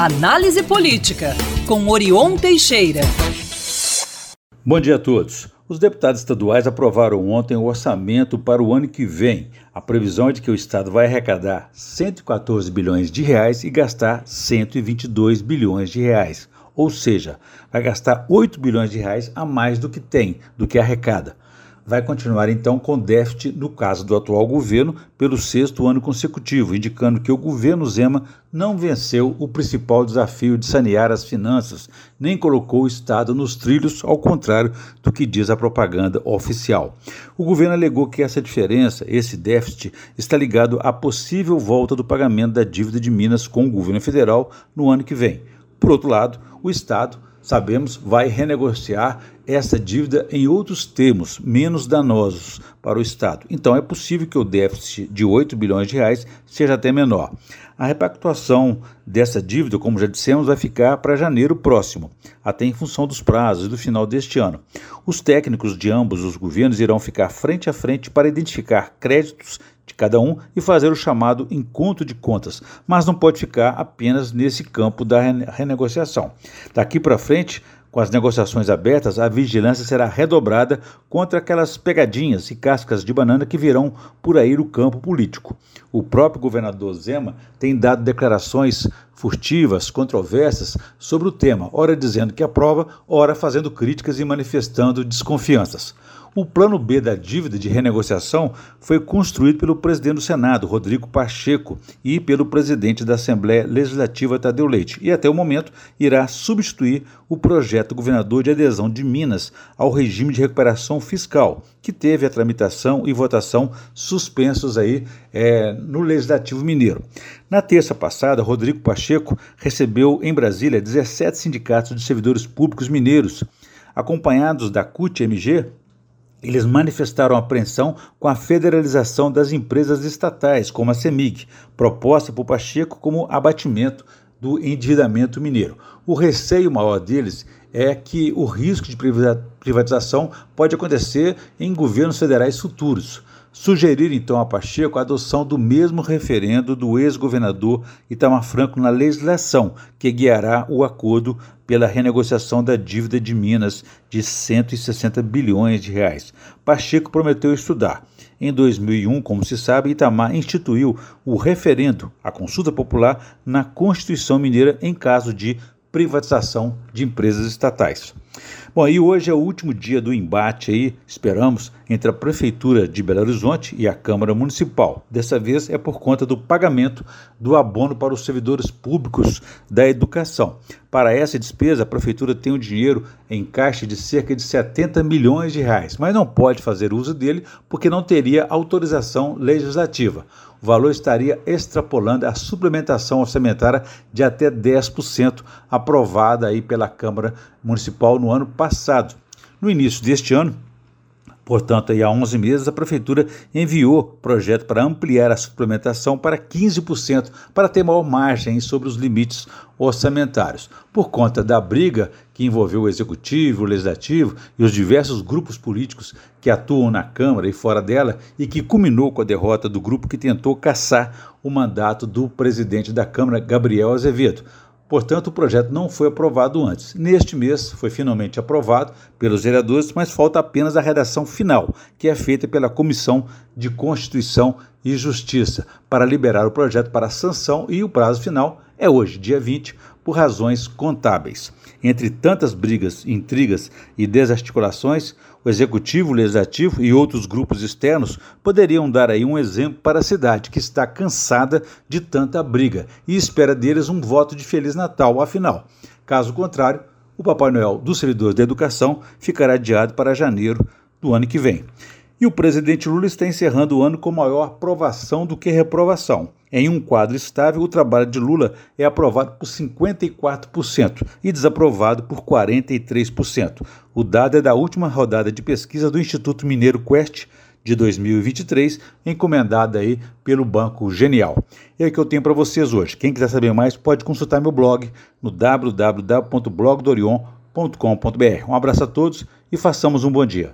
Análise Política, com Orion Teixeira. Bom dia a todos. Os deputados estaduais aprovaram ontem o orçamento para o ano que vem. A previsão é de que o Estado vai arrecadar 114 bilhões de reais e gastar 122 bilhões de reais. Ou seja, vai gastar 8 bilhões de reais a mais do que tem, do que arrecada vai continuar então com déficit no caso do atual governo pelo sexto ano consecutivo, indicando que o governo Zema não venceu o principal desafio de sanear as finanças, nem colocou o Estado nos trilhos, ao contrário do que diz a propaganda oficial. O governo alegou que essa diferença, esse déficit, está ligado à possível volta do pagamento da dívida de Minas com o governo federal no ano que vem. Por outro lado, o Estado sabemos, vai renegociar essa dívida em outros termos menos danosos para o Estado. Então é possível que o déficit de 8 bilhões de reais seja até menor. A repactuação dessa dívida, como já dissemos, vai ficar para janeiro próximo, até em função dos prazos do final deste ano. Os técnicos de ambos os governos irão ficar frente a frente para identificar créditos de cada um e fazer o chamado encontro de contas, mas não pode ficar apenas nesse campo da renegociação. Daqui para frente, com as negociações abertas, a vigilância será redobrada contra aquelas pegadinhas e cascas de banana que virão por aí no campo político. O próprio governador Zema tem dado declarações furtivas, controversas sobre o tema, ora dizendo que aprova, ora fazendo críticas e manifestando desconfianças. O plano B da dívida de renegociação foi construído pelo presidente do Senado, Rodrigo Pacheco, e pelo presidente da Assembleia Legislativa, Tadeu Leite, e até o momento irá substituir o projeto governador de adesão de Minas ao regime de recuperação fiscal, que teve a tramitação e votação suspensos aí é, no Legislativo Mineiro. Na terça passada, Rodrigo Pacheco recebeu em Brasília 17 sindicatos de servidores públicos mineiros, acompanhados da CUT-MG, eles manifestaram apreensão com a federalização das empresas estatais, como a CEMIG, proposta por Pacheco como abatimento do endividamento mineiro. O receio maior deles é que o risco de privatização pode acontecer em governos federais futuros. Sugerir então a Pacheco a adoção do mesmo referendo do ex-governador Itamar Franco na legislação que guiará o acordo pela renegociação da dívida de Minas de 160 bilhões de reais. Pacheco prometeu estudar. Em 2001, como se sabe, Itamar instituiu o referendo, a consulta popular, na Constituição Mineira em caso de privatização de empresas estatais. Bom, e hoje é o último dia do embate aí, esperamos, entre a Prefeitura de Belo Horizonte e a Câmara Municipal. Dessa vez é por conta do pagamento do abono para os servidores públicos da educação. Para essa despesa, a Prefeitura tem um dinheiro em caixa de cerca de 70 milhões de reais, mas não pode fazer uso dele porque não teria autorização legislativa o valor estaria extrapolando a suplementação orçamentária de até 10% aprovada aí pela Câmara Municipal no ano passado. No início deste ano, Portanto, há 11 meses, a Prefeitura enviou projeto para ampliar a suplementação para 15%, para ter maior margem sobre os limites orçamentários. Por conta da briga que envolveu o Executivo, o Legislativo e os diversos grupos políticos que atuam na Câmara e fora dela, e que culminou com a derrota do grupo que tentou caçar o mandato do presidente da Câmara, Gabriel Azevedo. Portanto, o projeto não foi aprovado antes. Neste mês foi finalmente aprovado pelos vereadores, mas falta apenas a redação final, que é feita pela Comissão de Constituição e Justiça, para liberar o projeto para sanção e o prazo final é hoje, dia 20, por razões contábeis. Entre tantas brigas, intrigas e desarticulações, o Executivo, o Legislativo e outros grupos externos poderiam dar aí um exemplo para a cidade, que está cansada de tanta briga e espera deles um voto de Feliz Natal. Afinal, caso contrário, o Papai Noel dos servidores da educação ficará adiado para janeiro do ano que vem. E o presidente Lula está encerrando o ano com maior aprovação do que reprovação. Em um quadro estável, o trabalho de Lula é aprovado por 54% e desaprovado por 43%. O dado é da última rodada de pesquisa do Instituto Mineiro Quest de 2023, encomendada aí pelo Banco Genial. É o que eu tenho para vocês hoje. Quem quiser saber mais pode consultar meu blog no www.blogdorion.com.br. Um abraço a todos e façamos um bom dia.